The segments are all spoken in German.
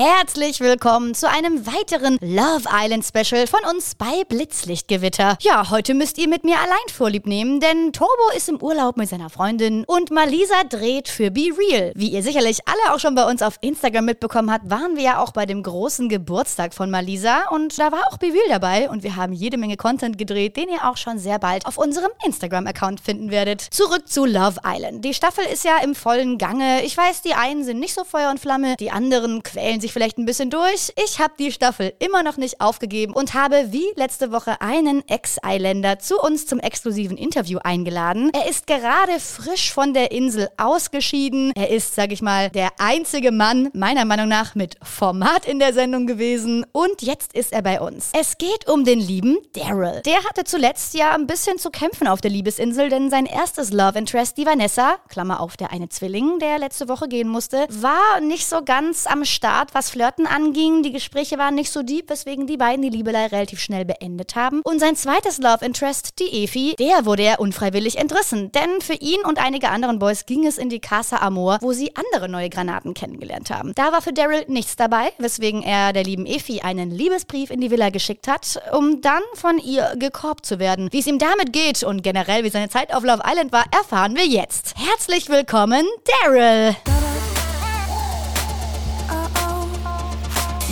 herzlich willkommen zu einem weiteren Love Island Special von uns bei Blitzlichtgewitter. Ja, heute müsst ihr mit mir allein Vorlieb nehmen, denn Turbo ist im Urlaub mit seiner Freundin und Malisa dreht für Be Real. Wie ihr sicherlich alle auch schon bei uns auf Instagram mitbekommen habt, waren wir ja auch bei dem großen Geburtstag von Malisa und da war auch Be Real dabei und wir haben jede Menge Content gedreht, den ihr auch schon sehr bald auf unserem Instagram-Account finden werdet. Zurück zu Love Island. Die Staffel ist ja im vollen Gange. Ich weiß, die einen sind nicht so Feuer und Flamme, die anderen quälen sich vielleicht ein bisschen durch. Ich habe die Staffel immer noch nicht aufgegeben und habe wie letzte Woche einen Ex-Islander zu uns zum exklusiven Interview eingeladen. Er ist gerade frisch von der Insel ausgeschieden. Er ist, sag ich mal, der einzige Mann, meiner Meinung nach, mit Format in der Sendung gewesen und jetzt ist er bei uns. Es geht um den lieben Daryl. Der hatte zuletzt ja ein bisschen zu kämpfen auf der Liebesinsel, denn sein erstes Love Interest, die Vanessa, Klammer auf, der eine Zwilling, der letzte Woche gehen musste, war nicht so ganz am Start, was Flirten anging. Die Gespräche waren nicht so deep, weswegen die beiden die Liebelei relativ schnell beendet haben. Und sein zweites Love Interest, die Efi, der wurde er unfreiwillig entrissen. Denn für ihn und einige anderen Boys ging es in die Casa Amor, wo sie andere neue Granaten kennengelernt haben. Da war für Daryl nichts dabei, weswegen er der lieben Efi einen Liebesbrief in die Villa geschickt hat, um dann von ihr gekorbt zu werden. Wie es ihm damit geht und generell wie seine Zeit auf Love Island war, erfahren wir jetzt. Herzlich willkommen, Daryl!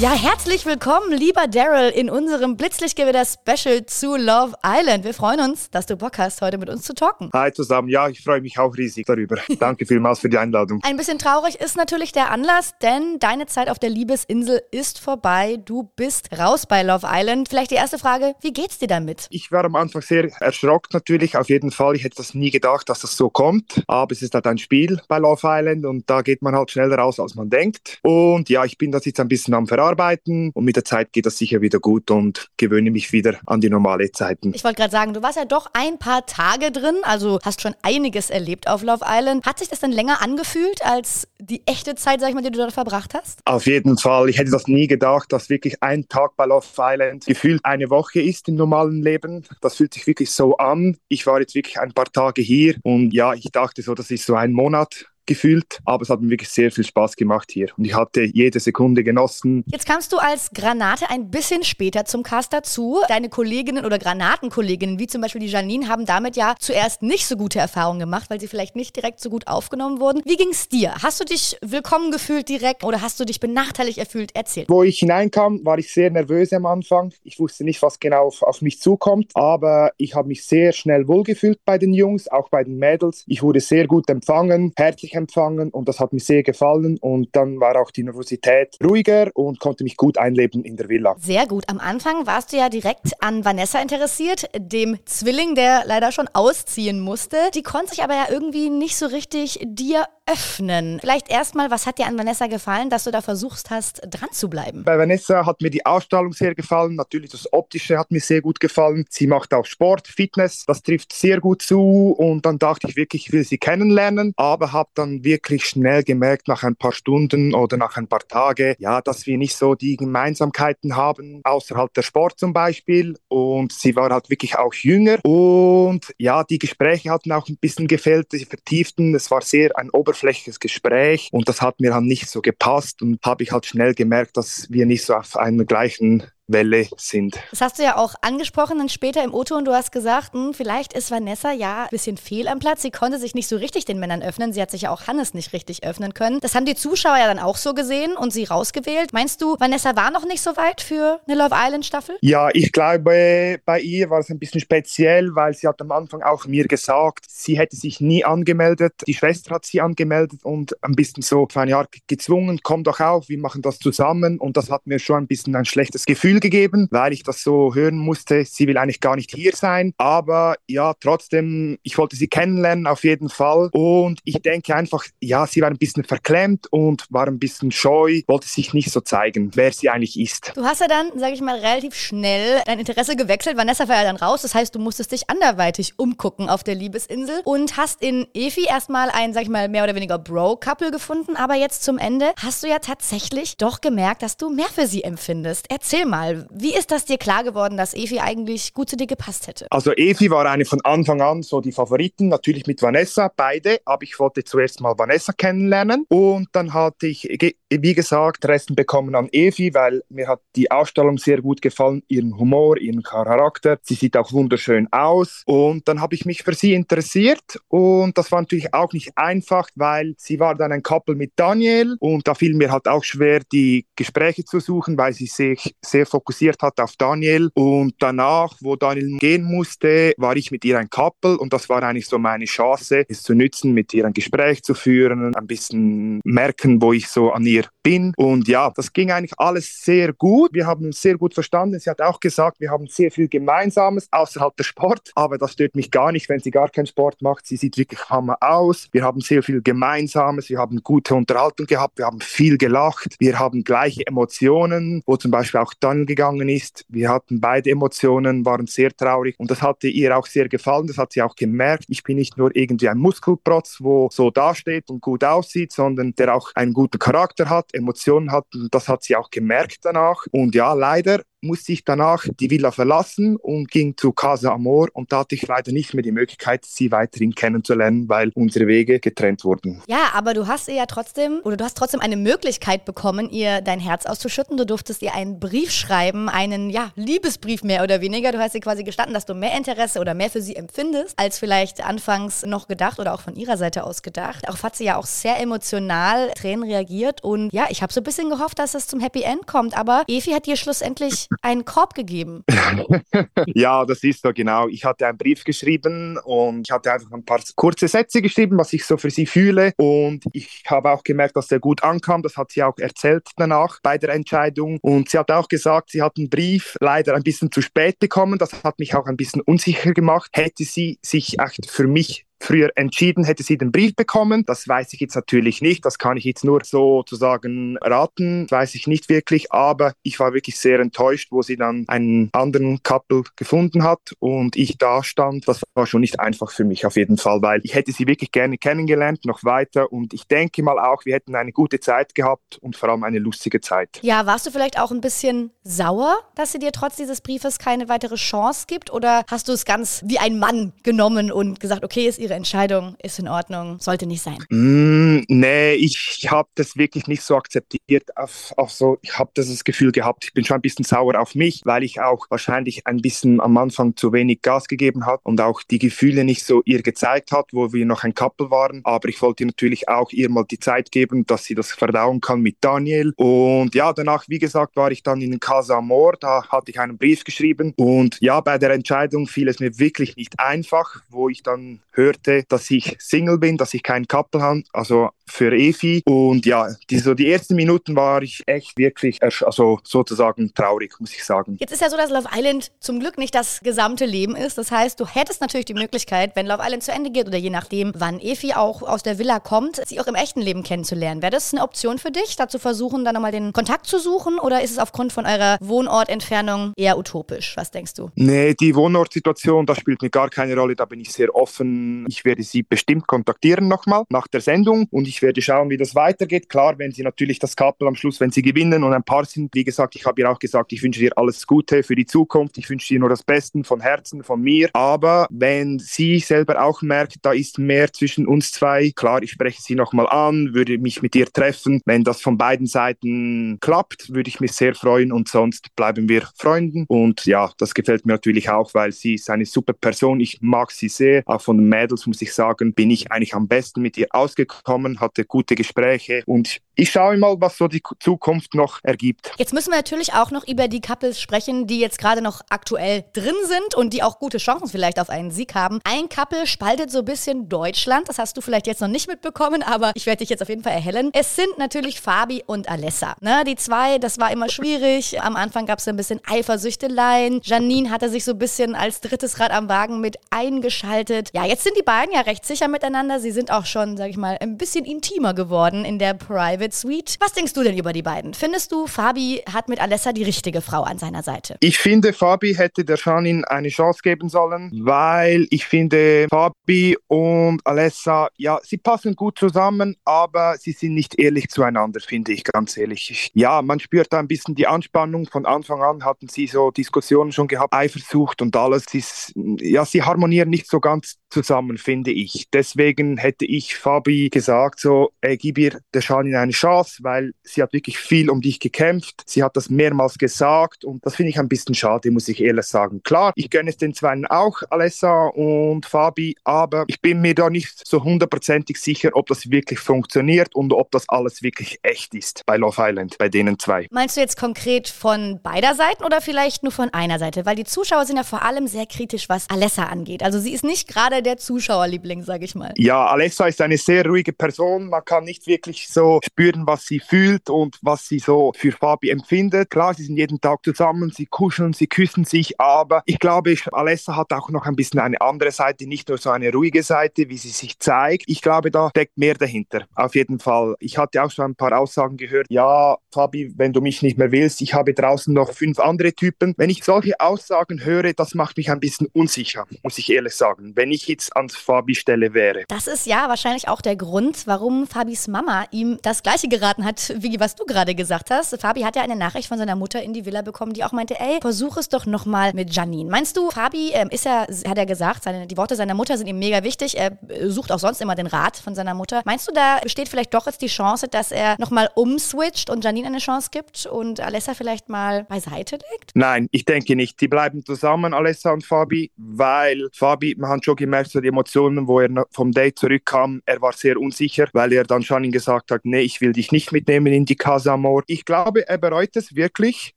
Ja, herzlich willkommen, lieber Daryl, in unserem Blitzlichtgewitter-Special zu Love Island. Wir freuen uns, dass du Bock hast, heute mit uns zu talken. Hi zusammen, ja, ich freue mich auch riesig darüber. Danke vielmals für die Einladung. Ein bisschen traurig ist natürlich der Anlass, denn deine Zeit auf der Liebesinsel ist vorbei. Du bist raus bei Love Island. Vielleicht die erste Frage, wie geht's dir damit? Ich war am Anfang sehr erschrocken natürlich, auf jeden Fall. Ich hätte das nie gedacht, dass das so kommt. Aber es ist halt ein Spiel bei Love Island und da geht man halt schneller raus, als man denkt. Und ja, ich bin das jetzt ein bisschen am Verarbeiten arbeiten und mit der Zeit geht das sicher wieder gut und gewöhne mich wieder an die normale Zeiten. Ich wollte gerade sagen, du warst ja doch ein paar Tage drin, also hast schon einiges erlebt auf Love Island. Hat sich das denn länger angefühlt als die echte Zeit, sag ich mal, die du dort verbracht hast? Auf jeden Fall. Ich hätte das nie gedacht, dass wirklich ein Tag bei Love Island gefühlt eine Woche ist im normalen Leben. Das fühlt sich wirklich so an. Ich war jetzt wirklich ein paar Tage hier und ja, ich dachte so, das ist so ein Monat gefühlt, aber es hat mir wirklich sehr viel Spaß gemacht hier und ich hatte jede Sekunde genossen. Jetzt kamst du als Granate ein bisschen später zum Cast dazu. Deine Kolleginnen oder Granatenkolleginnen, wie zum Beispiel die Janine, haben damit ja zuerst nicht so gute Erfahrungen gemacht, weil sie vielleicht nicht direkt so gut aufgenommen wurden. Wie ging es dir? Hast du dich willkommen gefühlt direkt oder hast du dich benachteiligt erfüllt? Erzähl. Wo ich hineinkam, war ich sehr nervös am Anfang. Ich wusste nicht, was genau auf, auf mich zukommt, aber ich habe mich sehr schnell wohlgefühlt bei den Jungs, auch bei den Mädels. Ich wurde sehr gut empfangen, herzlich empfangen und das hat mir sehr gefallen. Und dann war auch die Nervosität ruhiger und konnte mich gut einleben in der Villa. Sehr gut. Am Anfang warst du ja direkt an Vanessa interessiert, dem Zwilling, der leider schon ausziehen musste. Die konnte sich aber ja irgendwie nicht so richtig dir öffnen. Vielleicht erstmal, was hat dir an Vanessa gefallen, dass du da versuchst hast, dran zu bleiben? Bei Vanessa hat mir die Ausstrahlung sehr gefallen. Natürlich das Optische hat mir sehr gut gefallen. Sie macht auch Sport, Fitness. Das trifft sehr gut zu. Und dann dachte ich wirklich, ich will sie kennenlernen. Aber habe dann wirklich schnell gemerkt, nach ein paar Stunden oder nach ein paar Tagen, ja, dass wir nicht so die Gemeinsamkeiten haben, außerhalb der Sport zum Beispiel. Und sie war halt wirklich auch jünger. Und ja, die Gespräche hatten auch ein bisschen gefällt, die vertieften. Es war sehr ein Oberflächliches oberflächliches Gespräch. Und das hat mir dann nicht so gepasst. Und habe ich halt schnell gemerkt, dass wir nicht so auf einer gleichen Welle sind. Das hast du ja auch angesprochen dann später im Auto und du hast gesagt, hm, vielleicht ist Vanessa ja ein bisschen fehl am Platz. Sie konnte sich nicht so richtig den Männern öffnen. Sie hat sich ja auch Hannes nicht richtig öffnen können. Das haben die Zuschauer ja dann auch so gesehen und sie rausgewählt. Meinst du, Vanessa war noch nicht so weit für eine Love Island Staffel? Ja, ich glaube, bei ihr war es ein bisschen speziell, weil sie hat am Anfang auch mir gesagt, sie hätte sich nie angemeldet. Die Schwester hat sie angemeldet und ein bisschen so für ein Jahr gezwungen, komm doch auf, wir machen das zusammen. Und das hat mir schon ein bisschen ein schlechtes Gefühl Gefühl gegeben, weil ich das so hören musste. Sie will eigentlich gar nicht hier sein. Aber ja, trotzdem, ich wollte sie kennenlernen auf jeden Fall. Und ich denke einfach, ja, sie war ein bisschen verklemmt und war ein bisschen scheu, wollte sich nicht so zeigen, wer sie eigentlich ist. Du hast ja dann, sage ich mal, relativ schnell dein Interesse gewechselt. Vanessa war ja dann raus. Das heißt, du musstest dich anderweitig umgucken auf der Liebesinsel und hast in Efi erstmal ein, sag ich mal, mehr oder weniger Bro-Couple gefunden. Aber jetzt zum Ende hast du ja tatsächlich doch gemerkt, dass du mehr für sie empfindest. Erzähl mal, mal. Wie ist das dir klar geworden, dass Evi eigentlich gut zu dir gepasst hätte? Also Evi war eine von Anfang an so die Favoriten, natürlich mit Vanessa, beide, aber ich wollte zuerst mal Vanessa kennenlernen und dann hatte ich, wie gesagt, Resten bekommen an Evi, weil mir hat die Ausstellung sehr gut gefallen, ihren Humor, ihren Charakter. Sie sieht auch wunderschön aus und dann habe ich mich für sie interessiert und das war natürlich auch nicht einfach, weil sie war dann ein Couple mit Daniel und da fiel mir halt auch schwer, die Gespräche zu suchen, weil sie sich sehr fokussiert hat auf Daniel und danach, wo Daniel gehen musste, war ich mit ihr ein Couple und das war eigentlich so meine Chance, es zu nützen, mit ihr ein Gespräch zu führen, ein bisschen merken, wo ich so an ihr bin und ja, das ging eigentlich alles sehr gut. Wir haben uns sehr gut verstanden. Sie hat auch gesagt, wir haben sehr viel Gemeinsames außerhalb der Sport, aber das stört mich gar nicht, wenn sie gar keinen Sport macht. Sie sieht wirklich hammer aus. Wir haben sehr viel Gemeinsames. Wir haben gute Unterhaltung gehabt. Wir haben viel gelacht. Wir haben gleiche Emotionen, wo zum Beispiel auch dann gegangen ist. Wir hatten beide Emotionen, waren sehr traurig und das hatte ihr auch sehr gefallen. Das hat sie auch gemerkt. Ich bin nicht nur irgendwie ein Muskelprotz, wo so dasteht und gut aussieht, sondern der auch einen guten Charakter hat, Emotionen hat. Das hat sie auch gemerkt danach. Und ja, leider musste ich danach die Villa verlassen und ging zu Casa Amor und da hatte ich leider nicht mehr die Möglichkeit, sie weiterhin kennenzulernen, weil unsere Wege getrennt wurden. Ja, aber du hast ihr ja trotzdem, oder du hast trotzdem eine Möglichkeit bekommen, ihr dein Herz auszuschütten. Du durftest ihr einen Brief schreiben, einen, ja, Liebesbrief mehr oder weniger. Du hast ihr quasi gestanden, dass du mehr Interesse oder mehr für sie empfindest, als vielleicht anfangs noch gedacht oder auch von ihrer Seite aus gedacht. Darauf hat sie ja auch sehr emotional Tränen reagiert und ja, ich habe so ein bisschen gehofft, dass es zum Happy End kommt, aber Evi hat dir schlussendlich einen Korb gegeben. ja, das ist so genau. Ich hatte einen Brief geschrieben und ich hatte einfach ein paar kurze Sätze geschrieben, was ich so für sie fühle. Und ich habe auch gemerkt, dass der gut ankam. Das hat sie auch erzählt danach bei der Entscheidung. Und sie hat auch gesagt, sie hat einen Brief leider ein bisschen zu spät bekommen. Das hat mich auch ein bisschen unsicher gemacht. Hätte sie sich echt für mich früher entschieden, hätte sie den Brief bekommen. Das weiß ich jetzt natürlich nicht. Das kann ich jetzt nur sozusagen raten. Das weiß ich nicht wirklich. Aber ich war wirklich sehr enttäuscht, wo sie dann einen anderen Couple gefunden hat und ich da stand. Das war schon nicht einfach für mich auf jeden Fall, weil ich hätte sie wirklich gerne kennengelernt, noch weiter. Und ich denke mal auch, wir hätten eine gute Zeit gehabt und vor allem eine lustige Zeit. Ja, warst du vielleicht auch ein bisschen sauer, dass sie dir trotz dieses Briefes keine weitere Chance gibt? Oder hast du es ganz wie ein Mann genommen und gesagt, okay, ist ihr ihre Entscheidung ist in Ordnung, sollte nicht sein? Mm, nee, ich habe das wirklich nicht so akzeptiert. Auf, auf so, ich habe das Gefühl gehabt, ich bin schon ein bisschen sauer auf mich, weil ich auch wahrscheinlich ein bisschen am Anfang zu wenig Gas gegeben habe und auch die Gefühle nicht so ihr gezeigt hat, wo wir noch ein Couple waren. Aber ich wollte natürlich auch ihr mal die Zeit geben, dass sie das verdauen kann mit Daniel. Und ja, danach, wie gesagt, war ich dann in Casa Amor, da hatte ich einen Brief geschrieben. Und ja, bei der Entscheidung fiel es mir wirklich nicht einfach, wo ich dann hörte, merkte, dass ich Single bin, dass ich keinen Couple habe, also für Efi. Und ja, die, so die ersten Minuten war ich echt wirklich, also sozusagen traurig, muss ich sagen. Jetzt ist ja so, dass Love Island zum Glück nicht das gesamte Leben ist. Das heißt, du hättest natürlich die Möglichkeit, wenn Love Island zu Ende geht oder je nachdem, wann Efi auch aus der Villa kommt, sie auch im echten Leben kennenzulernen. Wäre das eine Option für dich, da zu versuchen, dann nochmal den Kontakt zu suchen? Oder ist es aufgrund von eurer Wohnortentfernung eher utopisch? Was denkst du? Nee, die Wohnortsituation, das spielt mir gar keine Rolle. Da bin ich sehr offen. Ich werde sie bestimmt kontaktieren nochmal nach der Sendung und ich werde schauen, wie das weitergeht. Klar, wenn sie natürlich das Couple am Schluss, wenn sie gewinnen und ein Paar sind, wie gesagt, ich habe ihr auch gesagt, ich wünsche dir alles Gute für die Zukunft. Ich wünsche dir nur das Beste von Herzen, von mir. Aber wenn sie selber auch merkt, da ist mehr zwischen uns zwei, klar, ich spreche sie nochmal an, würde mich mit ihr treffen. Wenn das von beiden Seiten klappt, würde ich mich sehr freuen und sonst bleiben wir Freunden. Und ja, das gefällt mir natürlich auch, weil sie ist eine super Person. Ich mag sie sehr. Auch von den Mädels muss ich sagen, bin ich eigentlich am besten mit ihr ausgekommen, hatte gute Gespräche und ich schaue mal, was so die Zukunft noch ergibt. Jetzt müssen wir natürlich auch noch über die Couples sprechen, die jetzt gerade noch aktuell drin sind und die auch gute Chancen vielleicht auf einen Sieg haben. Ein Couple spaltet so ein bisschen Deutschland. Das hast du vielleicht jetzt noch nicht mitbekommen, aber ich werde dich jetzt auf jeden Fall erhellen. Es sind natürlich Fabi und Alessa. Ne, die zwei, das war immer schwierig. Am Anfang gab es ein bisschen Eifersüchteleien. Janine hatte sich so ein bisschen als drittes Rad am Wagen mit eingeschaltet. Ja, jetzt sind die beiden ja recht sicher miteinander. Sie sind auch schon, sag ich mal, ein bisschen intimer geworden in der Private Private Suite. Was denkst du denn über die beiden? Findest du, Fabi hat mit Alessa die richtige Frau an seiner Seite? Ich finde, Fabi hätte der Janin eine Chance geben sollen, weil ich finde, Fabi und Alessa, ja, sie passen gut zusammen, aber sie sind nicht ehrlich zueinander, finde ich ganz ehrlich. Ja, man spürt da ein bisschen die Anspannung. Von Anfang an hatten sie so Diskussionen schon gehabt, Eifersucht und alles. Ist, ja, sie harmonieren nicht so ganz zusammen, finde ich. Deswegen hätte ich Fabi gesagt, so, ey, gib ihr der Schanin eine Chance, weil sie hat wirklich viel um dich gekämpft. Sie hat das mehrmals gesagt und das finde ich ein bisschen schade, muss ich ehrlich sagen. Klar, ich gönne es den Zweien auch, Alessa und Fabi, aber ich bin mir da nicht so hundertprozentig sicher, ob das wirklich funktioniert und ob das alles wirklich echt ist bei Love Island, bei denen zwei. Meinst du jetzt konkret von beider Seiten oder vielleicht nur von einer Seite? Weil die Zuschauer sind ja vor allem sehr kritisch, was Alessa angeht. Also sie ist nicht gerade der Zuschauerliebling, sage ich mal. Ja, Alessa ist eine sehr ruhige Person. Man kann nicht wirklich so spüren, was sie fühlt und was sie so für Fabi empfindet. Klar, sie sind jeden Tag zusammen, sie kuscheln, sie küssen sich, aber ich glaube, Alessa hat auch noch ein bisschen eine andere Seite, nicht nur so eine ruhige Seite, wie sie sich zeigt. Ich glaube, da steckt mehr dahinter. Auf jeden Fall. Ich hatte auch schon ein paar Aussagen gehört. Ja, Fabi, wenn du mich nicht mehr willst, ich habe draußen noch fünf andere Typen. Wenn ich solche Aussagen höre, das macht mich ein bisschen unsicher, muss ich ehrlich sagen. Wenn ich jetzt ans Fabi Stelle wäre. Das ist ja wahrscheinlich auch der Grund, warum Fabis Mama ihm das Gleiche geraten hat, wie was du gerade gesagt hast. Fabi hat ja eine Nachricht von seiner Mutter in die Villa bekommen, die auch meinte, ey, versuch es doch nochmal mit Janine. Meinst du, Fabi ähm, ist ja, hat er gesagt, seine, die Worte seiner Mutter sind ihm mega wichtig. Er sucht auch sonst immer den Rat von seiner Mutter. Meinst du, da besteht vielleicht doch jetzt die Chance, dass er nochmal umswitcht und Janine eine Chance gibt und Alessa vielleicht mal beiseite legt? Nein, ich denke nicht. Die bleiben zusammen, Alessa und Fabi, weil Fabi, man hat schon gemerkt, so die Emotionen, wo er vom Date zurückkam, er war sehr unsicher, weil er dann schon gesagt hat, nee, ich will dich nicht mitnehmen in die Casa Amor. Ich glaube, er bereut es wirklich,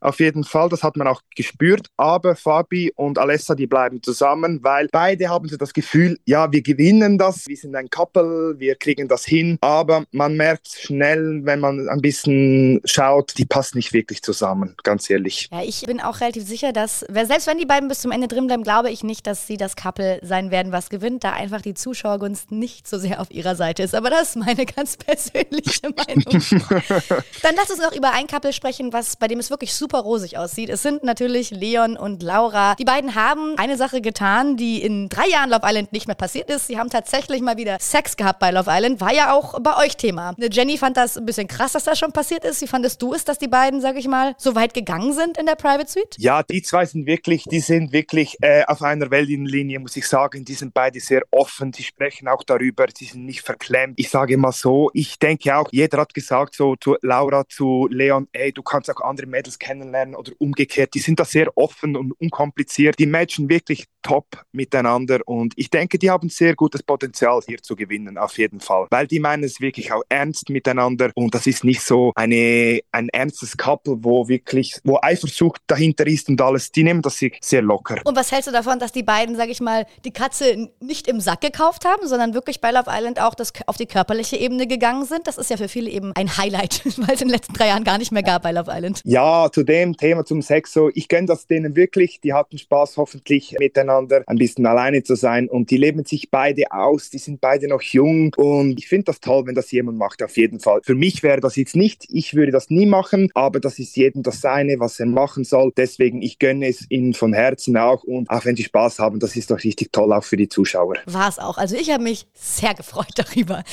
auf jeden Fall, das hat man auch gespürt, aber Fabi und Alessa, die bleiben zusammen, weil beide haben so das Gefühl, ja, wir gewinnen das, wir sind ein Couple, wir kriegen das hin, aber man merkt schnell, wenn man ein bisschen schaut, die passen nicht wirklich zusammen, ganz ehrlich. Ja, ich bin auch relativ sicher, dass, selbst wenn die beiden bis zum Ende drin bleiben, glaube ich nicht, dass sie das Couple sein werden, was gewinnt, da einfach die Zuschauergunst nicht so sehr auf ihrer Seite ist. Aber das ist meine ganz persönliche Meinung. Dann lass uns noch über ein Couple sprechen, was bei dem es wirklich super rosig aussieht. Es sind natürlich Leon und Laura. Die beiden haben eine Sache getan, die in drei Jahren Love Island nicht mehr passiert ist. Sie haben tatsächlich mal wieder Sex gehabt bei Love Island. War ja auch bei euch Thema. Jenny fand das ein bisschen krass, dass das schon passiert ist. Wie fandest du es, dass die beiden, sag ich mal, so weit gegangen sind in der Private Suite? Ja, die zwei sind wirklich, die sind wirklich äh, auf einer Wellenlinie, muss ich sagen. Die sind beide sehr offen. Sie sprechen auch darüber. Sie sind nicht verklemmt. Ich sage mal so, ich denke auch, jeder hat gesagt so zu Laura, zu Leon, ey, du kannst auch andere Mädels kennenlernen oder umgekehrt. Die sind da sehr offen und unkompliziert. Die matchen wirklich top miteinander und ich denke, die haben sehr gutes Potenzial hier zu gewinnen, auf jeden Fall. Weil die meinen es wirklich auch ernst miteinander und das ist nicht so eine, ein ernstes Couple, wo wirklich, wo Eifersucht dahinter ist und alles. Die nehmen das sehr locker. Und was hältst du davon, dass die beiden, sag ich mal, die Katze nicht im Sack gekauft haben, sondern wirklich bei Love Island auch das, auf die körperliche Ebene gegangen sind? Das ist ja für viele eben ein Highlight, weil es in den letzten drei Jahren gar nicht mehr gab bei Love Island. Ja, zu dem Thema zum Sex so, ich gönne das denen wirklich. Die hatten Spaß hoffentlich miteinander ein bisschen alleine zu sein und die leben sich beide aus. Die sind beide noch jung und ich finde das toll, wenn das jemand macht, auf jeden Fall. Für mich wäre das jetzt nicht, ich würde das nie machen, aber das ist jedem das Seine, was er machen soll. Deswegen, ich gönne es ihnen von Herzen auch und auch wenn sie Spaß haben, das ist doch richtig toll auch für die Zuschauer. War es auch. Also ich habe mich sehr gefreut darüber.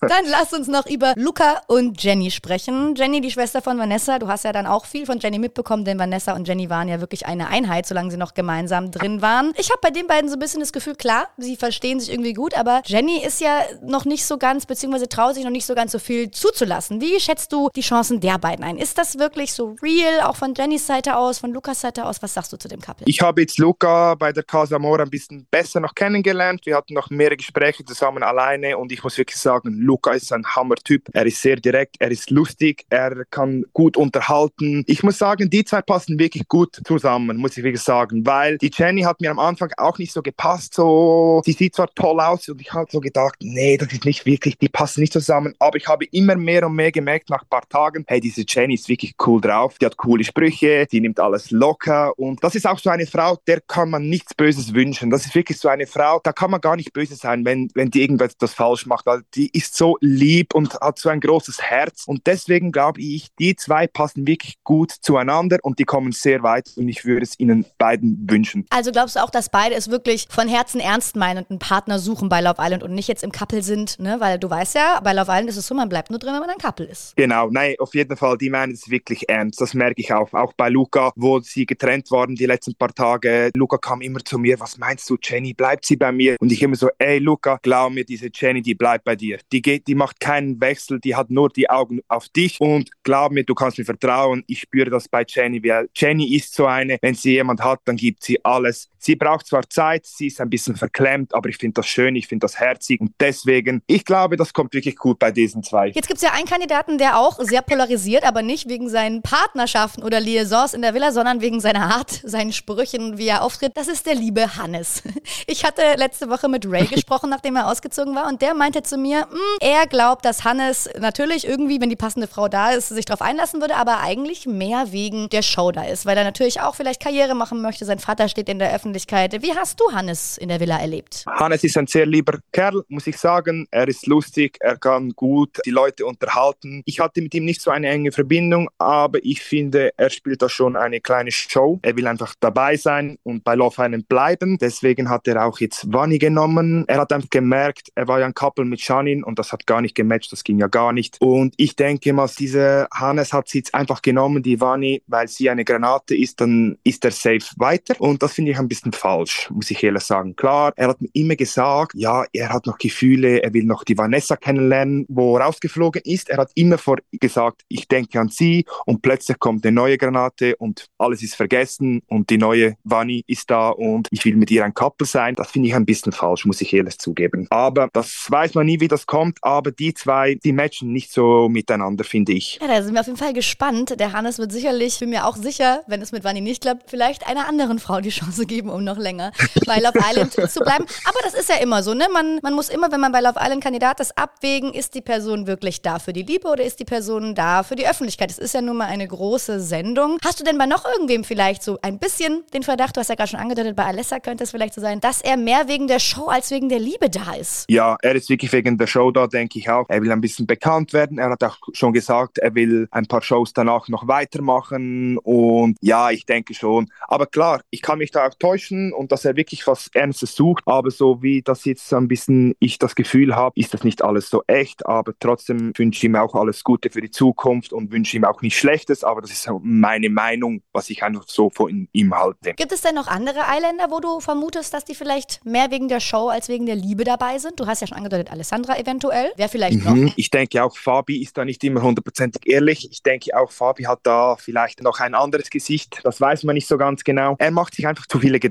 dann lass uns noch über Luca und Jenny sprechen. Jenny, die Schwester von Vanessa, du hast ja dann auch viel von Jenny mitbekommen, denn Vanessa und Jenny waren ja wirklich eine Einheit, solange sie noch gemeinsam drin waren. Ich habe bei den beiden so ein bisschen das Gefühl, klar, sie verstehen sich irgendwie gut, aber Jenny ist ja noch nicht so ganz, beziehungsweise traut sich noch nicht so ganz so viel zuzulassen. Wie schätzt du die Chancen der beiden ein? Ist das wirklich so real, auch von Jennys Seite aus, von Lukas Seite aus? Was sagst du zu dem Couple? Ich habe jetzt Luca bei der Casa Amor ein bisschen besser noch kennengelernt. Wir hatten noch mehrere Gespräche zusammen alleine und ich muss wirklich sagen, Luca ist ein Hammer-Typ. Er ist sehr direkt, er ist lustig, er kann gut unterhalten. Ich muss sagen, die zwei passen wirklich gut zusammen, muss ich wirklich sagen, weil die Jenny hat mir am Anfang auch nicht so gepasst. So, sie sieht zwar toll aus und ich habe so gedacht, nee, das ist nicht wirklich, die passen nicht zusammen. Aber ich habe immer mehr und mehr gemerkt nach ein paar Tagen, hey, diese Jenny ist wirklich cool drauf. Die hat coole Sprüche, die nimmt alles locker und das ist auch so eine Frau, der kann man nichts Böses wünschen. Das ist wirklich so eine Frau, da kann man gar nicht böse sein, wenn, wenn die irgendwas falsch macht, weil die ist so lieb und hat hat so ein großes Herz und deswegen glaube ich, die zwei passen wirklich gut zueinander und die kommen sehr weit und ich würde es ihnen beiden wünschen. Also glaubst du auch, dass beide es wirklich von Herzen ernst meinen und einen Partner suchen bei Love Island und nicht jetzt im Couple sind, ne? Weil du weißt ja, bei Love Island ist es so, man bleibt nur drin, wenn man ein Couple ist. Genau, nein, auf jeden Fall, die meinen es wirklich ernst. Das merke ich auch. Auch bei Luca, wo sie getrennt waren die letzten paar Tage. Luca kam immer zu mir, was meinst du, Jenny, bleibt sie bei mir? Und ich immer so, ey Luca, glaub mir, diese Jenny, die bleibt bei dir. Die geht, die macht keinen Wechsel, die hat nur die Augen auf dich und glaub mir, du kannst mir vertrauen. Ich spüre das bei Jenny, weil Jenny ist so eine, wenn sie jemand hat, dann gibt sie alles. Sie braucht zwar Zeit, sie ist ein bisschen verklemmt, aber ich finde das schön, ich finde das herzig und deswegen, ich glaube, das kommt wirklich gut bei diesen zwei. Jetzt gibt es ja einen Kandidaten, der auch sehr polarisiert, aber nicht wegen seinen Partnerschaften oder Liaisons in der Villa, sondern wegen seiner Art, seinen Sprüchen, wie er auftritt. Das ist der liebe Hannes. Ich hatte letzte Woche mit Ray gesprochen, nachdem er ausgezogen war und der meinte zu mir, hm, er glaubt, dass Hannes natürlich irgendwie, wenn die passende Frau da ist, sich darauf einlassen würde, aber eigentlich mehr wegen der Show da ist, weil er natürlich auch vielleicht Karriere machen möchte. Sein Vater steht in der Öffentlichkeit. Wie hast du Hannes in der Villa erlebt? Hannes ist ein sehr lieber Kerl, muss ich sagen. Er ist lustig, er kann gut die Leute unterhalten. Ich hatte mit ihm nicht so eine enge Verbindung, aber ich finde, er spielt da schon eine kleine Show. Er will einfach dabei sein und bei Love Island bleiben. Deswegen hat er auch jetzt Vanni genommen. Er hat einfach gemerkt, er war ja ein Couple mit Janin und das hat gar nicht gematcht, das ging ja gar nicht. Und ich denke mal, diese Hannes hat sie jetzt einfach genommen, die Vanni, weil sie eine Granate ist, dann ist er safe weiter. Und das finde ich ein bisschen falsch, muss ich ehrlich sagen. Klar, er hat mir immer gesagt, ja, er hat noch Gefühle, er will noch die Vanessa kennenlernen, wo rausgeflogen ist. Er hat immer vor gesagt, ich denke an sie und plötzlich kommt eine neue Granate und alles ist vergessen und die neue Vanni ist da und ich will mit ihr ein Couple sein. Das finde ich ein bisschen falsch, muss ich ehrlich zugeben. Aber das weiß man nie, wie das kommt, aber die zwei, die matchen nicht so miteinander, finde ich. Ja, da sind wir auf jeden Fall gespannt. Der Hannes wird sicherlich, bin mir auch sicher, wenn es mit Vanni nicht klappt, vielleicht einer anderen Frau die Chance geben, um noch länger bei Love Island zu bleiben. Aber das ist ja immer so, ne? Man, man muss immer, wenn man bei Love Island Kandidat ist, abwägen, ist die Person wirklich da für die Liebe oder ist die Person da für die Öffentlichkeit? Es ist ja nun mal eine große Sendung. Hast du denn bei noch irgendwem vielleicht so ein bisschen den Verdacht, du hast ja gerade schon angedeutet, bei Alessa könnte es vielleicht so sein, dass er mehr wegen der Show als wegen der Liebe da ist? Ja, er ist wirklich wegen der Show da, denke ich auch. Er will ein bisschen bekannt werden. Er hat auch schon gesagt, er will ein paar Shows danach noch weitermachen und ja, ich denke schon. Aber klar, ich kann mich da auch täuschen und dass er wirklich was Ernstes sucht, aber so wie das jetzt ein bisschen ich das Gefühl habe, ist das nicht alles so echt, aber trotzdem wünsche ich ihm auch alles Gute für die Zukunft und wünsche ihm auch nichts Schlechtes, aber das ist meine Meinung, was ich einfach so von ihm halte. Gibt es denn noch andere Eiländer, wo du vermutest, dass die vielleicht mehr wegen der Show als wegen der Liebe dabei sind? Du hast ja schon angedeutet, Alessandra eventuell. Wer vielleicht mhm. noch? Ich denke auch, Fabi ist da nicht immer hundertprozentig ehrlich. Ich denke auch, Fabi hat da vielleicht noch ein anderes Gesicht. Das weiß man nicht so ganz genau. Er macht sich einfach zu viele Gedanken,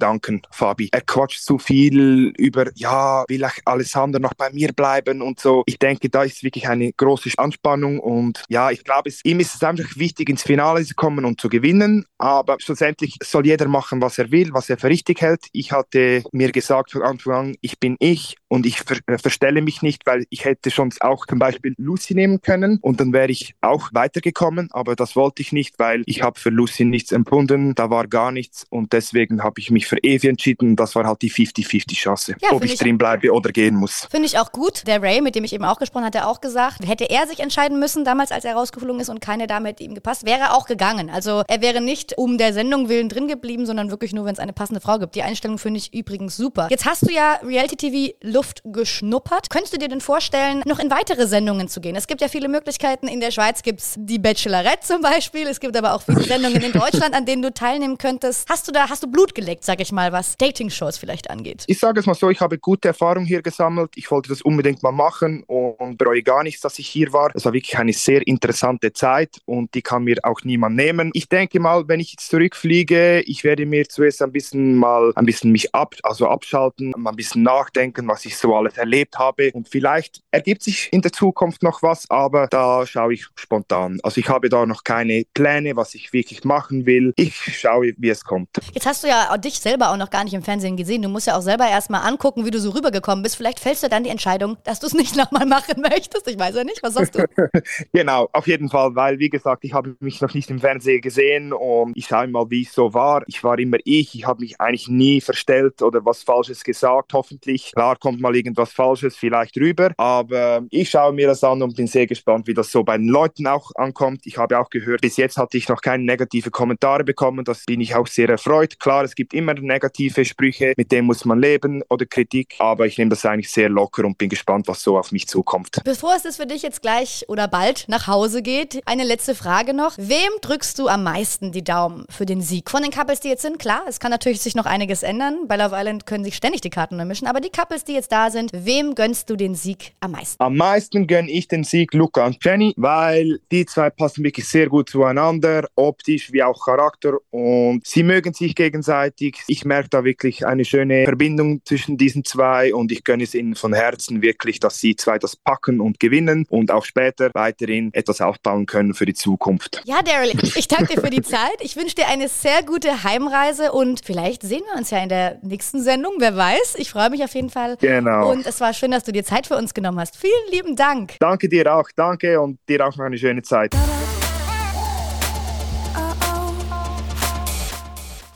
Fabi. Er quatscht zu viel über, ja, will Alessandra noch bei mir bleiben und so. Ich denke, da ist wirklich eine große Anspannung und ja, ich glaube, ihm ist es einfach wichtig, ins Finale zu kommen und zu gewinnen. Aber schlussendlich soll jeder machen, was er will, was er für richtig hält. Ich hatte mir gesagt von Anfang an, ich bin ich und ich ver äh, verstelle mich nicht, weil ich hätte schon auch zum Beispiel Lucy nehmen können und dann wäre ich auch weitergekommen, aber das wollte ich nicht, weil ich habe für Lucy nichts empfunden, da war gar nichts und deswegen habe ich mich für Evi entschieden. Das war halt die 50-50 Chance, ja, ob ich, ich drin bleibe oder gehen muss. Finde ich auch gut. Der Ray, mit dem ich eben auch gesprochen hatte, auch gesagt, hätte er sich entscheiden müssen damals, als er rausgeflogen ist und keine Dame hätte ihm gepasst, wäre er auch gegangen. Also er wäre nicht um der Sendung willen drin geblieben, sondern wirklich nur, wenn es eine passende Frau gibt. Die Einstellung finde ich übrigens super. Jetzt hast du ja Reality TV Luft geschnuppert. Könntest du dir denn vorstellen, noch in weitere Sendungen zu gehen? Es gibt ja viele Möglichkeiten. In der Schweiz gibt es die Bachelorette zum Beispiel. Es gibt aber auch viele Sendungen in Deutschland, an denen du teilnehmen könntest. Hast du da, hast du Blut geleckt, sag ich mal, was Dating-Shows vielleicht angeht? Ich sage es mal so, ich habe gute Erfahrungen hier gesammelt. Ich wollte das unbedingt mal machen und bereue gar nichts, dass ich hier war. Es war wirklich eine sehr interessante Zeit und die kann mir auch niemand nehmen. Ich denke mal, wenn ich jetzt zurückfliege, ich werde mir zuerst ein bisschen mal ein bisschen mich ab, also abschalten, mal ein bisschen nachdenken, was ich so alles erlebt habe und vielleicht ergibt sich in der Zukunft noch was, aber da schaue ich spontan. Also ich habe da noch keine Pläne, was ich wirklich machen will. Ich schaue, wie es kommt. Jetzt hast du ja dich selber auch noch gar nicht im Fernsehen gesehen. Du musst ja auch selber erstmal angucken, wie du so rübergekommen bist. Vielleicht fällst du dann die Entscheidung, dass du es nicht nochmal machen möchtest. Ich weiß ja nicht, was sagst du? genau, auf jeden Fall, weil wie gesagt, ich habe mich noch nicht im Fernsehen gesehen und ich sage mal, wie es so war. Ich war immer ich, ich habe mich eigentlich nie verstellt oder was Falsches gesagt, hoffentlich. Klar kommt mal irgendwas Falsches vielleicht rüber, aber ich schaue mir das an und bin sehr gespannt, wie das so bei den Leuten auch ankommt. Ich habe auch gehört, bis jetzt hatte ich noch keine negative Kommentare bekommen, das bin ich auch sehr erfreut. Klar, es gibt immer negative Sprüche, mit denen muss man leben oder Kritik, aber ich nehme das eigentlich sehr locker und bin gespannt, was so auf mich zukommt. Bevor es für dich jetzt gleich oder bald nach Hause geht, eine letzte Frage noch. Wem drückst du am meisten die Daumen für den Sieg? Von den Couples, die jetzt sind, klar, es kann natürlich sich noch einiges ändern. Bei Love Island können sich ständig die Karten ermischen, aber die Couples, die jetzt da sind, wem gönnst du den Sieg am meisten? Am meisten gönne ich den Sieg Luca und Jenny, weil die zwei passen wirklich sehr gut zueinander, optisch wie auch Charakter und sie mögen sich gegenseitig. Ich merke da wirklich eine schöne Verbindung zwischen diesen zwei und ich gönne es ihnen von Herzen wirklich, dass sie zwei das packen und gewinnen und auch später weiterhin etwas aufbauen können für die Zukunft. Ja, Daryl, ich danke dir für die Zeit. Ich wünsche dir eine sehr gute Heimreise und vielleicht sehen wir uns ja in der nächsten Sendung, wer weiß. Ich freue mich auf jeden Fall. Genau. Und es war schön, dass du dir Zeit für uns genommen hast. Vielen lieben Dank. Danke dir auch, danke und dir auch noch eine schöne Zeit.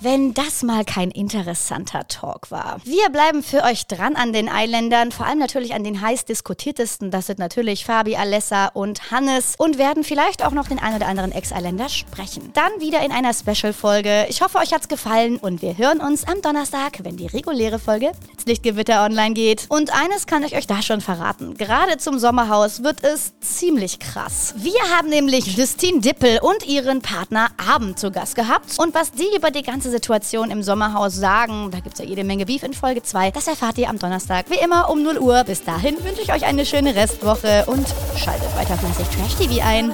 Wenn das mal kein interessanter Talk war. Wir bleiben für euch dran an den Eiländern, vor allem natürlich an den heiß diskutiertesten. Das sind natürlich Fabi, Alessa und Hannes und werden vielleicht auch noch den ein oder anderen Ex-Eiländer sprechen. Dann wieder in einer Special-Folge. Ich hoffe, euch hat's gefallen und wir hören uns am Donnerstag, wenn die reguläre Folge Blitzlichtgewitter online geht. Und eines kann ich euch da schon verraten. Gerade zum Sommerhaus wird es ziemlich krass. Wir haben nämlich Justine Dippel und ihren Partner Abend zu Gast gehabt und was die über die ganze Situation im Sommerhaus sagen. Da gibt es ja jede Menge Beef in Folge 2. Das erfahrt ihr am Donnerstag, wie immer um 0 Uhr. Bis dahin wünsche ich euch eine schöne Restwoche und schaltet weiter fleißig Trash TV ein.